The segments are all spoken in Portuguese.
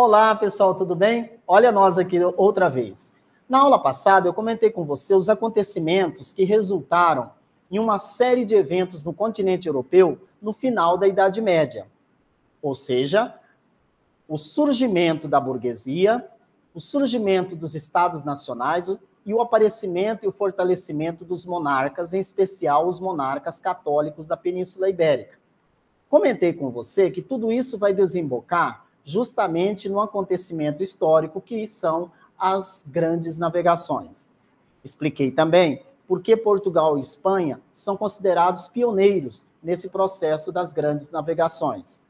Olá, pessoal, tudo bem? Olha nós aqui outra vez. Na aula passada, eu comentei com você os acontecimentos que resultaram em uma série de eventos no continente europeu no final da Idade Média. Ou seja, o surgimento da burguesia, o surgimento dos estados nacionais e o aparecimento e o fortalecimento dos monarcas, em especial os monarcas católicos da Península Ibérica. Comentei com você que tudo isso vai desembocar justamente no acontecimento histórico que são as grandes navegações. Expliquei também por que Portugal e Espanha são considerados pioneiros nesse processo das grandes navegações.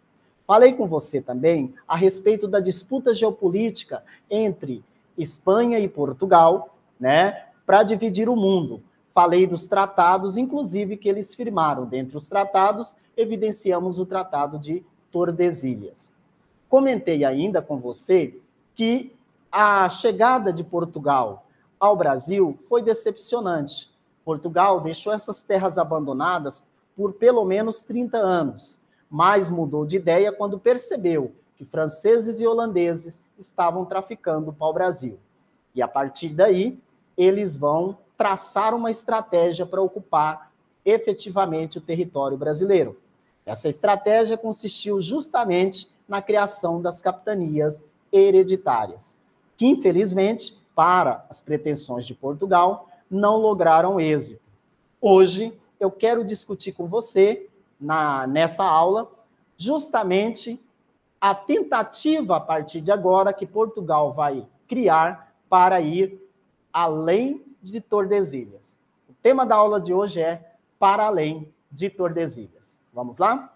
Falei com você também a respeito da disputa geopolítica entre Espanha e Portugal, né, para dividir o mundo. Falei dos tratados, inclusive que eles firmaram. Dentre os tratados, evidenciamos o Tratado de Tordesilhas. Comentei ainda com você que a chegada de Portugal ao Brasil foi decepcionante. Portugal deixou essas terras abandonadas por pelo menos 30 anos, mas mudou de ideia quando percebeu que franceses e holandeses estavam traficando para o Brasil. E a partir daí, eles vão traçar uma estratégia para ocupar efetivamente o território brasileiro. Essa estratégia consistiu justamente na criação das capitanias hereditárias, que infelizmente, para as pretensões de Portugal, não lograram êxito. Hoje eu quero discutir com você na nessa aula justamente a tentativa a partir de agora que Portugal vai criar para ir além de Tordesilhas. O tema da aula de hoje é para além de Tordesilhas. Vamos lá?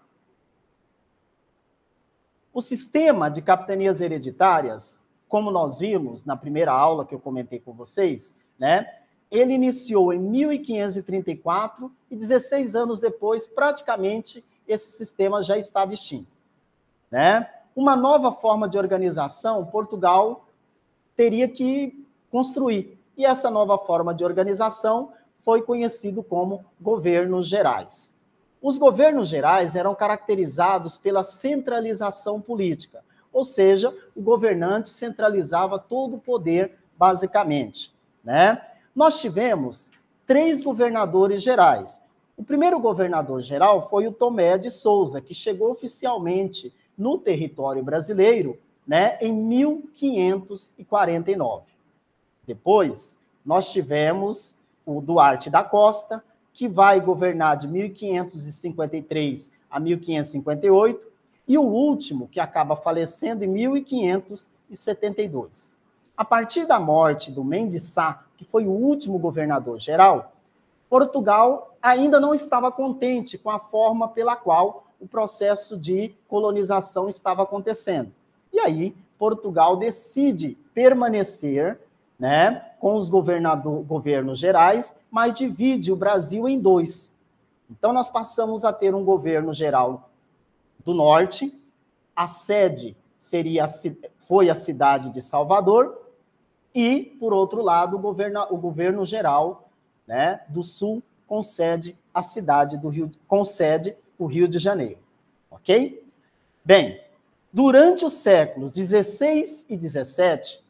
O sistema de capitanias hereditárias, como nós vimos na primeira aula que eu comentei com vocês, né? Ele iniciou em 1534 e 16 anos depois, praticamente, esse sistema já estava extinto. Né? Uma nova forma de organização, Portugal teria que construir. E essa nova forma de organização foi conhecido como governos gerais. Os governos gerais eram caracterizados pela centralização política, ou seja, o governante centralizava todo o poder, basicamente. Né? Nós tivemos três governadores gerais. O primeiro governador geral foi o Tomé de Souza, que chegou oficialmente no território brasileiro né, em 1549. Depois, nós tivemos o Duarte da Costa, que vai governar de 1553 a 1558, e o último, que acaba falecendo em 1572. A partir da morte do Mendes Sá, que foi o último governador geral, Portugal ainda não estava contente com a forma pela qual o processo de colonização estava acontecendo. E aí, Portugal decide permanecer né, com os governos gerais, mas divide o Brasil em dois. Então, nós passamos a ter um governo geral do norte, a sede seria foi a cidade de Salvador, e, por outro lado, o governo, o governo geral né, do sul concede a cidade do Rio, concede o Rio de Janeiro. Ok? Bem, durante os séculos 16 e 17,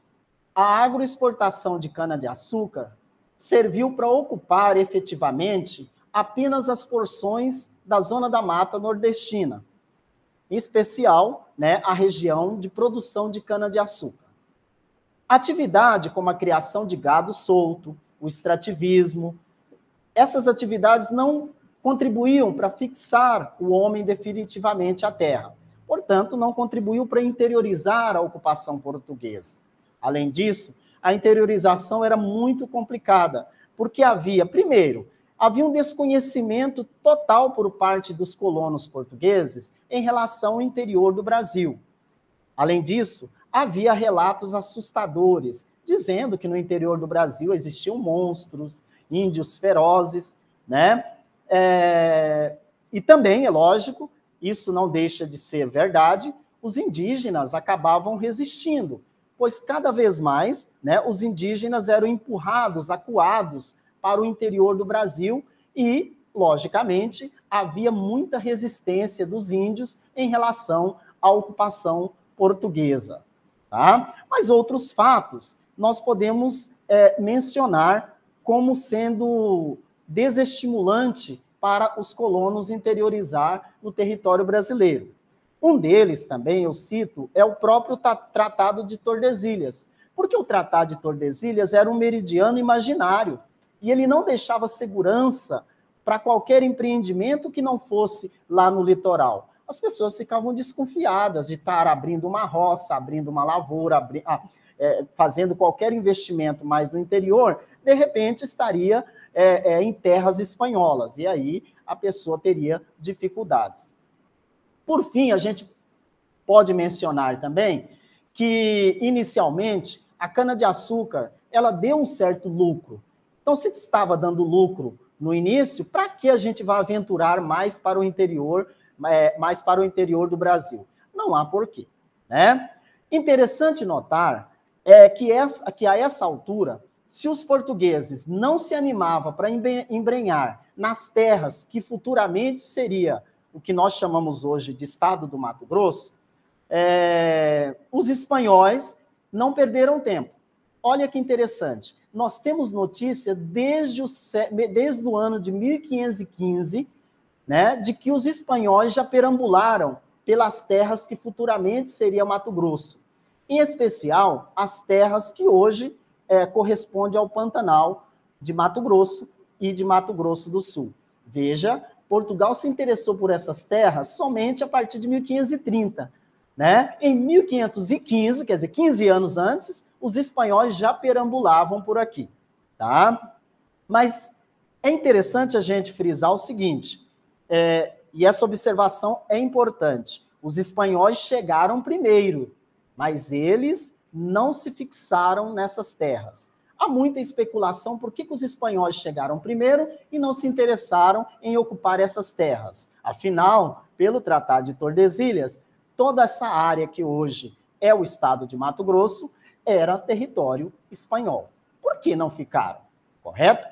a agroexportação de cana-de-açúcar serviu para ocupar efetivamente apenas as porções da zona da mata nordestina, em especial né, a região de produção de cana-de-açúcar. Atividade como a criação de gado solto, o extrativismo, essas atividades não contribuíam para fixar o homem definitivamente à terra. Portanto, não contribuiu para interiorizar a ocupação portuguesa. Além disso, a interiorização era muito complicada, porque havia, primeiro, havia um desconhecimento total por parte dos colonos portugueses em relação ao interior do Brasil. Além disso, havia relatos assustadores, dizendo que no interior do Brasil existiam monstros, índios ferozes, né? É... E também, é lógico, isso não deixa de ser verdade, os indígenas acabavam resistindo, pois cada vez mais né, os indígenas eram empurrados, acuados para o interior do Brasil e, logicamente, havia muita resistência dos índios em relação à ocupação portuguesa. Tá? Mas outros fatos nós podemos é, mencionar como sendo desestimulante para os colonos interiorizar no território brasileiro. Um deles também, eu cito, é o próprio Tratado de Tordesilhas, porque o Tratado de Tordesilhas era um meridiano imaginário e ele não deixava segurança para qualquer empreendimento que não fosse lá no litoral. As pessoas ficavam desconfiadas de estar abrindo uma roça, abrindo uma lavoura, abri... ah, é, fazendo qualquer investimento mais no interior, de repente estaria é, é, em terras espanholas, e aí a pessoa teria dificuldades. Por fim, a gente pode mencionar também que, inicialmente, a cana-de-açúcar ela deu um certo lucro. Então, se estava dando lucro no início, para que a gente vai aventurar mais para o interior, é, mais para o interior do Brasil? Não há porquê. Né? Interessante notar é que, essa, que a essa altura, se os portugueses não se animavam para embrenhar nas terras que futuramente seria o que nós chamamos hoje de Estado do Mato Grosso, é, os espanhóis não perderam tempo. Olha que interessante. Nós temos notícia desde o, desde o ano de 1515, né, de que os espanhóis já perambularam pelas terras que futuramente seria Mato Grosso em especial as terras que hoje é, correspondem ao Pantanal de Mato Grosso e de Mato Grosso do Sul. Veja, Portugal se interessou por essas terras somente a partir de 1530. Né? Em 1515, quer dizer, 15 anos antes, os espanhóis já perambulavam por aqui. Tá? Mas é interessante a gente frisar o seguinte, é, e essa observação é importante: os espanhóis chegaram primeiro, mas eles não se fixaram nessas terras. Há muita especulação por que, que, os espanhóis chegaram primeiro e não se interessaram em ocupar essas terras. Afinal, pelo Tratado de Tordesilhas, toda essa área que hoje é o estado de Mato Grosso era território espanhol. Por que não ficaram? Correto?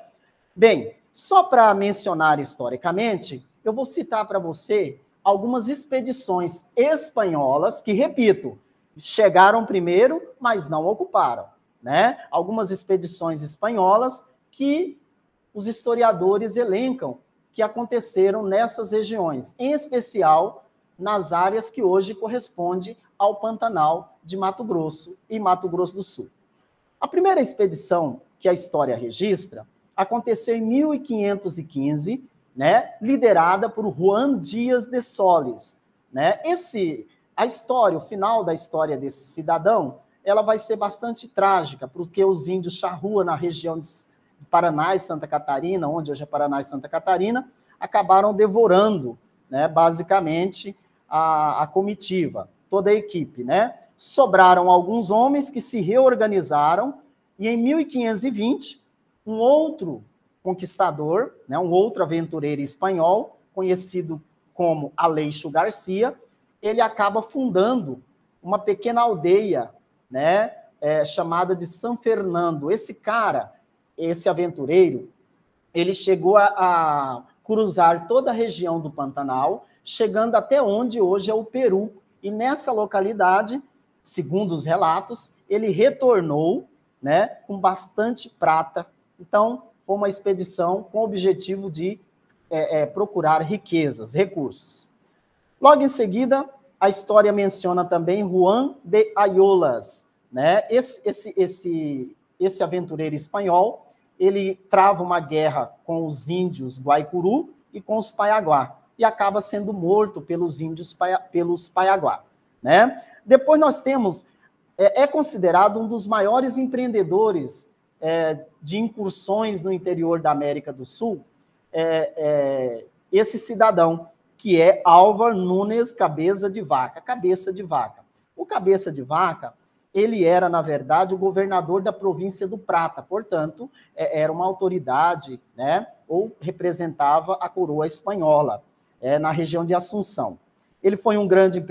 Bem, só para mencionar historicamente, eu vou citar para você algumas expedições espanholas que, repito, chegaram primeiro, mas não ocuparam. Né? Algumas expedições espanholas que os historiadores elencam que aconteceram nessas regiões, em especial nas áreas que hoje correspondem ao Pantanal de Mato Grosso e Mato Grosso do Sul. A primeira expedição que a história registra aconteceu em 1515, né, liderada por Juan Dias de Solis. Né? Esse a história, o final da história desse cidadão, ela vai ser bastante trágica, porque os índios charrua na região de Paraná e Santa Catarina, onde hoje é Paraná e Santa Catarina, acabaram devorando, né, basicamente, a, a comitiva, toda a equipe, né? Sobraram alguns homens que se reorganizaram e em 1520, um outro conquistador, né, um outro aventureiro espanhol, conhecido como Aleixo Garcia, ele acaba fundando uma pequena aldeia, né, é, chamada de São Fernando. Esse cara, esse aventureiro, ele chegou a, a cruzar toda a região do Pantanal, chegando até onde hoje é o Peru. E nessa localidade, segundo os relatos, ele retornou né, com bastante prata. Então, foi uma expedição com o objetivo de é, é, procurar riquezas, recursos. Logo em seguida, a história menciona também Juan de Ayolas, né? Esse, esse, esse, esse aventureiro espanhol, ele trava uma guerra com os índios Guaicuru e com os Paiaguá, e acaba sendo morto pelos índios pelos Paiaguá, né? Depois nós temos, é, é considerado um dos maiores empreendedores é, de incursões no interior da América do Sul, é, é esse cidadão, que é Álvar Nunes Cabeça de Vaca, Cabeça de Vaca. O Cabeça de Vaca, ele era, na verdade, o governador da província do Prata, portanto, é, era uma autoridade, né, ou representava a coroa espanhola, é, na região de Assunção. Ele foi um grande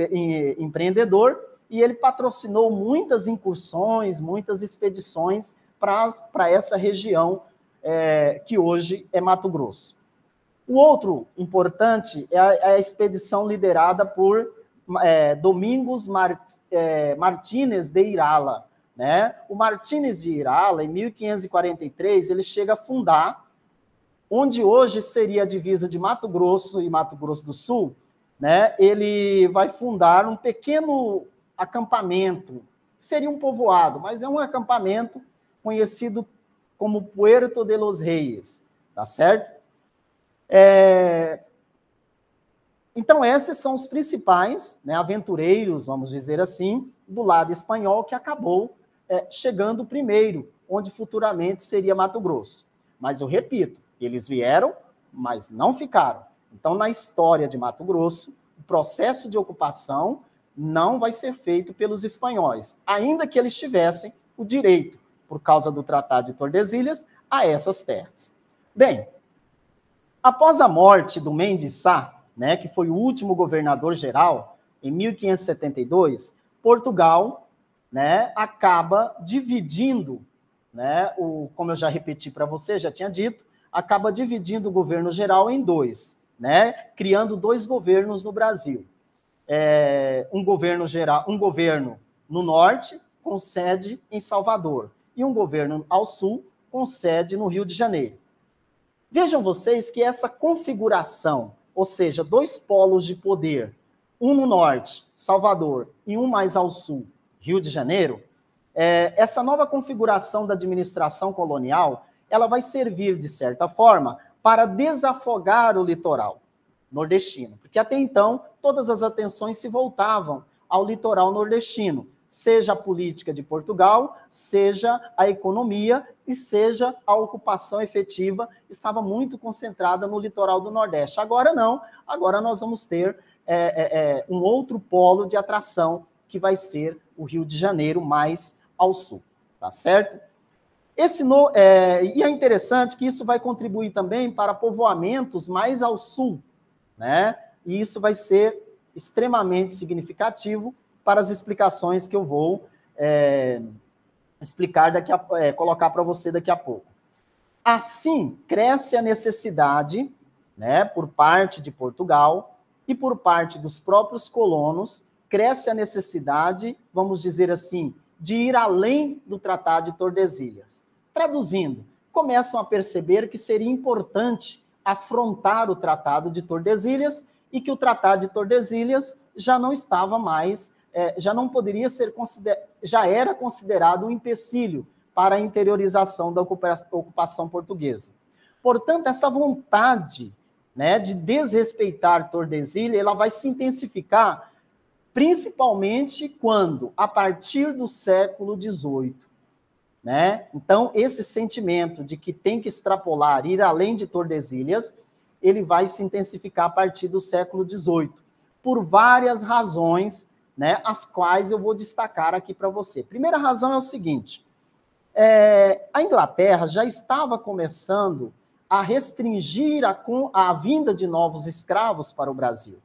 empreendedor e ele patrocinou muitas incursões, muitas expedições para essa região é, que hoje é Mato Grosso. O outro importante é a, é a expedição liderada por é, Domingos Mart, é, Martínez de Irala. Né? O Martínez de Irala, em 1543, ele chega a fundar onde hoje seria a divisa de Mato Grosso e Mato Grosso do Sul, né? Ele vai fundar um pequeno acampamento, seria um povoado, mas é um acampamento conhecido como Puerto de los Reis, tá certo? É... Então, esses são os principais né, aventureiros, vamos dizer assim, do lado espanhol, que acabou é, chegando primeiro, onde futuramente seria Mato Grosso. Mas eu repito, eles vieram, mas não ficaram. Então, na história de Mato Grosso, o processo de ocupação não vai ser feito pelos espanhóis, ainda que eles tivessem o direito, por causa do Tratado de Tordesilhas, a essas terras. Bem, após a morte do Mendes Sá, né, que foi o último governador geral, em 1572, Portugal né, acaba dividindo, né, o, como eu já repeti para você, já tinha dito, acaba dividindo o governo geral em dois, né? Criando dois governos no Brasil. É, um governo geral, um governo no norte com sede em Salvador e um governo ao sul com sede no Rio de Janeiro. Vejam vocês que essa configuração, ou seja, dois polos de poder, um no norte, Salvador, e um mais ao sul, Rio de Janeiro, é, essa nova configuração da administração colonial ela vai servir, de certa forma, para desafogar o litoral nordestino, porque até então todas as atenções se voltavam ao litoral nordestino, seja a política de Portugal, seja a economia e seja a ocupação efetiva, estava muito concentrada no litoral do Nordeste. Agora não, agora nós vamos ter é, é, é um outro polo de atração, que vai ser o Rio de Janeiro, mais ao sul, tá certo? Esse no, é, e é interessante que isso vai contribuir também para povoamentos mais ao sul, né? E isso vai ser extremamente significativo para as explicações que eu vou é, explicar daqui a, é, colocar para você daqui a pouco. Assim, cresce a necessidade, né, por parte de Portugal e por parte dos próprios colonos, cresce a necessidade, vamos dizer assim, de ir além do Tratado de Tordesilhas. Traduzindo, começam a perceber que seria importante afrontar o Tratado de Tordesilhas e que o Tratado de Tordesilhas já não estava mais, é, já não poderia ser considerado, já era considerado um empecilho para a interiorização da ocupação portuguesa. Portanto, essa vontade né, de desrespeitar Tordesilhas, ela vai se intensificar principalmente quando, a partir do século XVIII, né? Então, esse sentimento de que tem que extrapolar, ir além de Tordesilhas, ele vai se intensificar a partir do século XVIII, por várias razões, né, as quais eu vou destacar aqui para você. Primeira razão é o seguinte: é, a Inglaterra já estava começando a restringir a, a vinda de novos escravos para o Brasil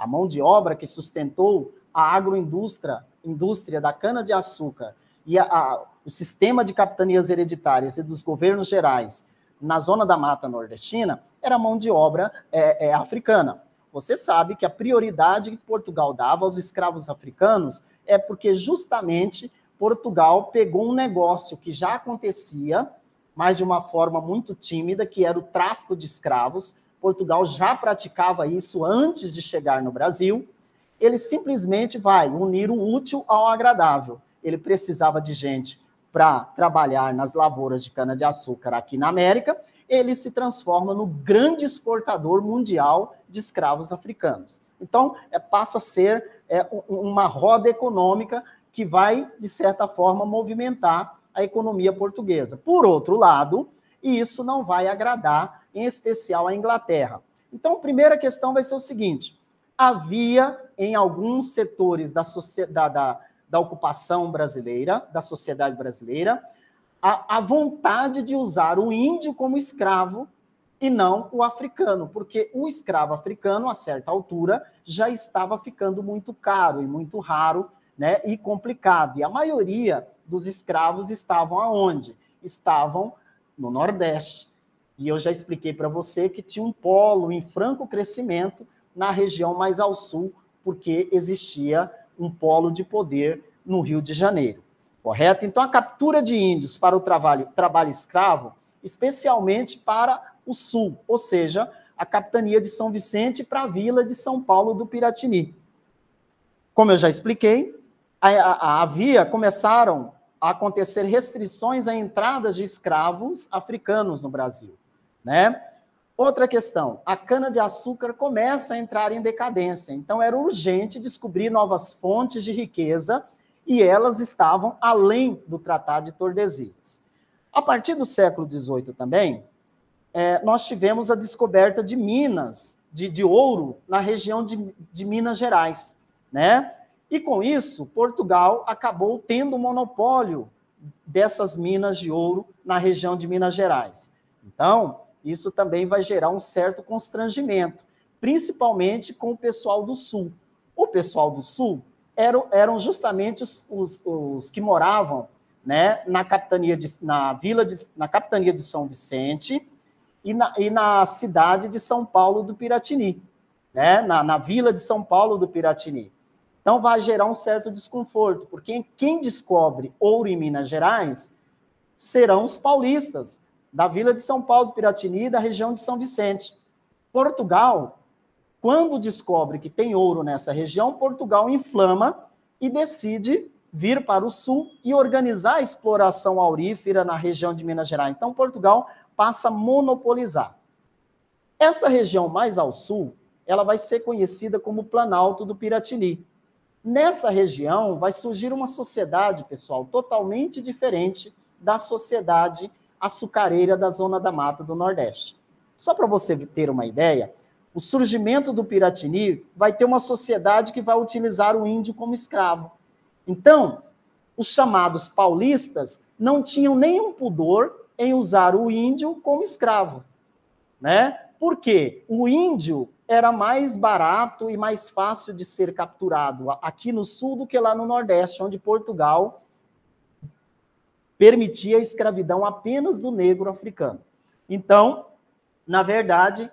a mão de obra que sustentou a agroindústria indústria da cana-de-açúcar e a, a, o sistema de capitanias hereditárias e dos governos gerais na zona da mata nordestina era mão de obra é, é, africana. Você sabe que a prioridade que Portugal dava aos escravos africanos é porque justamente Portugal pegou um negócio que já acontecia, mas de uma forma muito tímida, que era o tráfico de escravos, Portugal já praticava isso antes de chegar no Brasil. Ele simplesmente vai unir o útil ao agradável. Ele precisava de gente para trabalhar nas lavouras de cana-de-açúcar aqui na América. Ele se transforma no grande exportador mundial de escravos africanos. Então, é, passa a ser é, uma roda econômica que vai, de certa forma, movimentar a economia portuguesa. Por outro lado, isso não vai agradar em especial a Inglaterra. Então, a primeira questão vai ser o seguinte: havia em alguns setores da, da, da, da ocupação brasileira, da sociedade brasileira, a, a vontade de usar o índio como escravo e não o africano, porque o escravo africano, a certa altura, já estava ficando muito caro e muito raro né, e complicado. E a maioria dos escravos estavam aonde? Estavam no Nordeste. E eu já expliquei para você que tinha um polo em franco crescimento na região mais ao sul, porque existia um polo de poder no Rio de Janeiro. Correto? Então, a captura de índios para o trabalho, trabalho escravo, especialmente para o sul, ou seja, a capitania de São Vicente para a vila de São Paulo do Piratini. Como eu já expliquei, havia, começaram a acontecer restrições à entrada de escravos africanos no Brasil, né? Outra questão, a cana-de-açúcar começa a entrar em decadência, então era urgente descobrir novas fontes de riqueza e elas estavam além do Tratado de Tordesilhas. A partir do século XVIII também, é, nós tivemos a descoberta de minas de, de ouro na região de, de Minas Gerais, né? E com isso, Portugal acabou tendo o monopólio dessas minas de ouro na região de Minas Gerais. Então, isso também vai gerar um certo constrangimento, principalmente com o pessoal do Sul. O pessoal do Sul eram, eram justamente os, os, os que moravam né, na capitania de, na vila de, na capitania de São Vicente e na, e na cidade de São Paulo do Piratini, né, na, na vila de São Paulo do Piratini. Então vai gerar um certo desconforto, porque quem descobre ouro em Minas Gerais serão os paulistas da vila de São Paulo do Piratini e da região de São Vicente. Portugal, quando descobre que tem ouro nessa região, Portugal inflama e decide vir para o sul e organizar a exploração aurífera na região de Minas Gerais. Então, Portugal passa a monopolizar. Essa região mais ao sul, ela vai ser conhecida como Planalto do Piratini. Nessa região vai surgir uma sociedade, pessoal, totalmente diferente da sociedade açucareira da Zona da Mata do Nordeste. Só para você ter uma ideia, o surgimento do Piratini vai ter uma sociedade que vai utilizar o índio como escravo. Então, os chamados paulistas não tinham nenhum pudor em usar o índio como escravo, né? Porque o índio era mais barato e mais fácil de ser capturado aqui no sul do que lá no Nordeste, onde Portugal permitia a escravidão apenas do negro africano. Então, na verdade,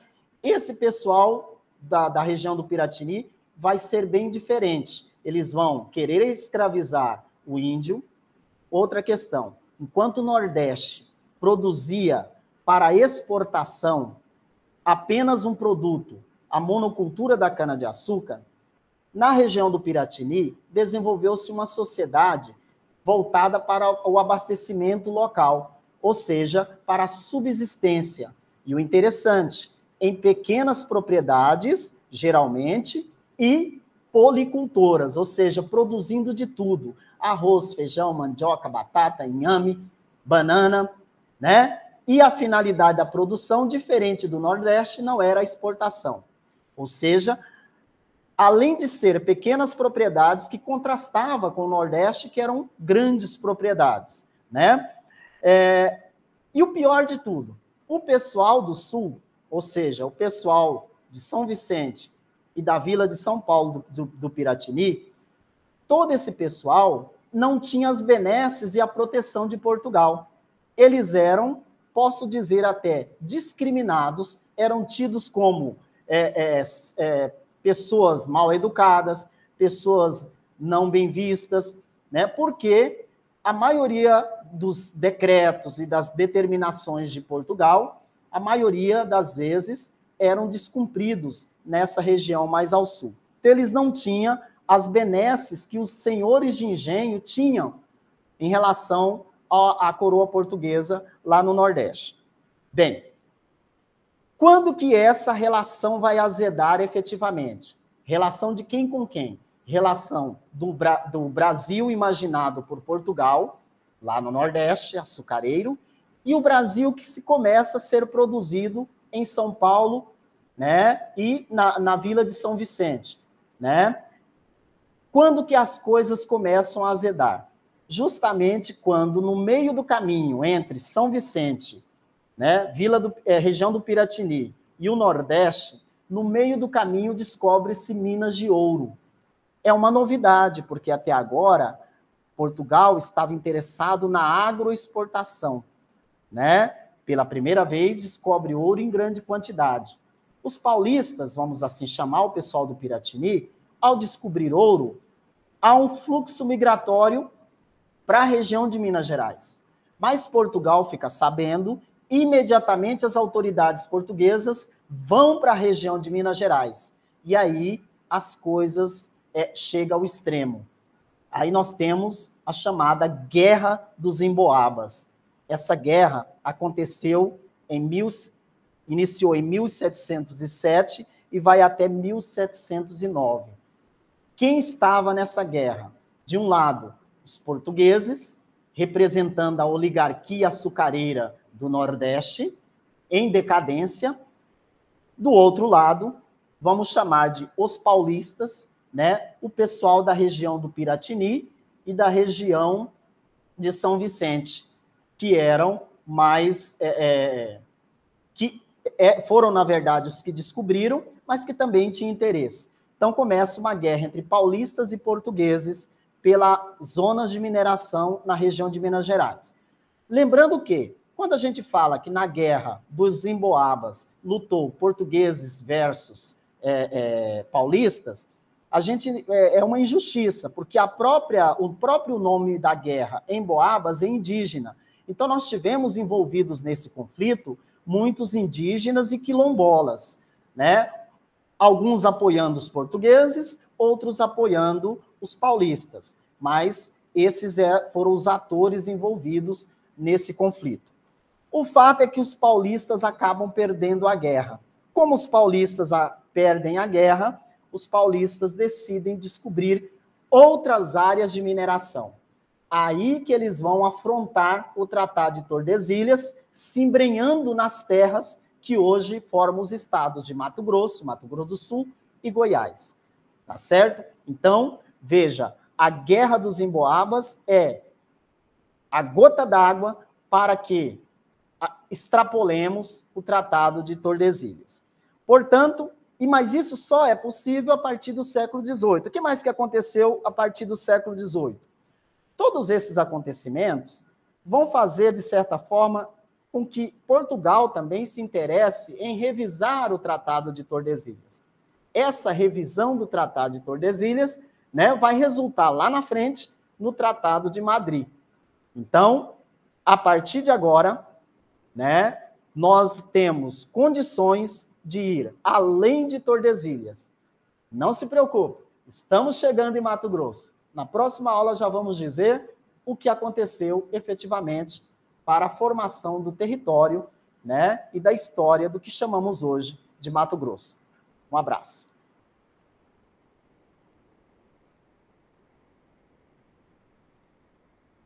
esse pessoal da, da região do Piratini vai ser bem diferente. Eles vão querer escravizar o índio. Outra questão: enquanto o Nordeste produzia para exportação apenas um produto a monocultura da cana-de-açúcar, na região do Piratini, desenvolveu-se uma sociedade voltada para o abastecimento local, ou seja, para a subsistência. E o interessante, em pequenas propriedades, geralmente, e policultoras, ou seja, produzindo de tudo: arroz, feijão, mandioca, batata, inhame, banana, né? E a finalidade da produção, diferente do Nordeste, não era a exportação. Ou seja, além de ser pequenas propriedades que contrastava com o Nordeste, que eram grandes propriedades, né? É, e o pior de tudo, o pessoal do Sul, ou seja, o pessoal de São Vicente e da Vila de São Paulo do, do, Piratini, todo esse pessoal não tinha as benesses e a proteção de Portugal. Eles eram, posso dizer até, discriminados, eram tidos como é, é, é, pessoas mal educadas, pessoas não bem vistas, né? Porque a maioria dos decretos e das determinações de Portugal, a maioria das vezes eram descumpridos nessa região mais ao sul. Então, eles não tinham as benesses que os senhores de engenho tinham em relação à coroa portuguesa lá no Nordeste. Bem, quando que essa relação vai azedar efetivamente? Relação de quem com quem? Relação do, do Brasil imaginado por Portugal, lá no Nordeste, açucareiro, e o Brasil que se começa a ser produzido em São Paulo, né, e na, na Vila de São Vicente, né? Quando que as coisas começam a azedar? Justamente quando no meio do caminho entre São Vicente né, Vila do, é, região do Piratini e o Nordeste, no meio do caminho descobre-se minas de ouro. É uma novidade, porque até agora Portugal estava interessado na agroexportação, né? Pela primeira vez descobre ouro em grande quantidade. Os paulistas, vamos assim chamar o pessoal do Piratini, ao descobrir ouro, há um fluxo migratório para a região de Minas Gerais. Mas Portugal fica sabendo, imediatamente as autoridades portuguesas vão para a região de Minas Gerais. E aí as coisas é, chegam ao extremo. Aí nós temos a chamada Guerra dos Emboabas. Essa guerra aconteceu em mil, iniciou em 1707 e vai até 1709. Quem estava nessa guerra? De um lado, os portugueses, representando a oligarquia açucareira do Nordeste, em decadência. Do outro lado, vamos chamar de os paulistas, né? o pessoal da região do Piratini e da região de São Vicente, que eram mais. É, é, que é, foram, na verdade, os que descobriram, mas que também tinham interesse. Então começa uma guerra entre paulistas e portugueses pelas zonas de mineração na região de Minas Gerais. Lembrando que, quando a gente fala que na guerra dos Emboabas lutou portugueses versus é, é, paulistas, a gente é, é, uma injustiça, porque a própria, o próprio nome da guerra, Emboabas, é indígena. Então, nós tivemos envolvidos nesse conflito muitos indígenas e quilombolas, né? Alguns apoiando os portugueses, outros apoiando os paulistas. Mas esses é, foram os atores envolvidos nesse conflito. O fato é que os paulistas acabam perdendo a guerra. Como os paulistas a, perdem a guerra, os paulistas decidem descobrir outras áreas de mineração. Aí que eles vão afrontar o Tratado de Tordesilhas, se embrenhando nas terras que hoje formam os estados de Mato Grosso, Mato Grosso do Sul e Goiás. Tá certo? Então, veja, a Guerra dos Emboabas é a gota d'água para que extrapolemos o Tratado de Tordesilhas. Portanto, e mas isso só é possível a partir do século XVIII. O que mais que aconteceu a partir do século XVIII? Todos esses acontecimentos vão fazer, de certa forma, com que Portugal também se interesse em revisar o Tratado de Tordesilhas. Essa revisão do Tratado de Tordesilhas né, vai resultar lá na frente no Tratado de Madrid. Então, a partir de agora, né, nós temos condições de ir além de Tordesilhas. Não se preocupe, estamos chegando em Mato Grosso. Na próxima aula já vamos dizer o que aconteceu efetivamente para a formação do território né, e da história do que chamamos hoje de Mato Grosso. Um abraço.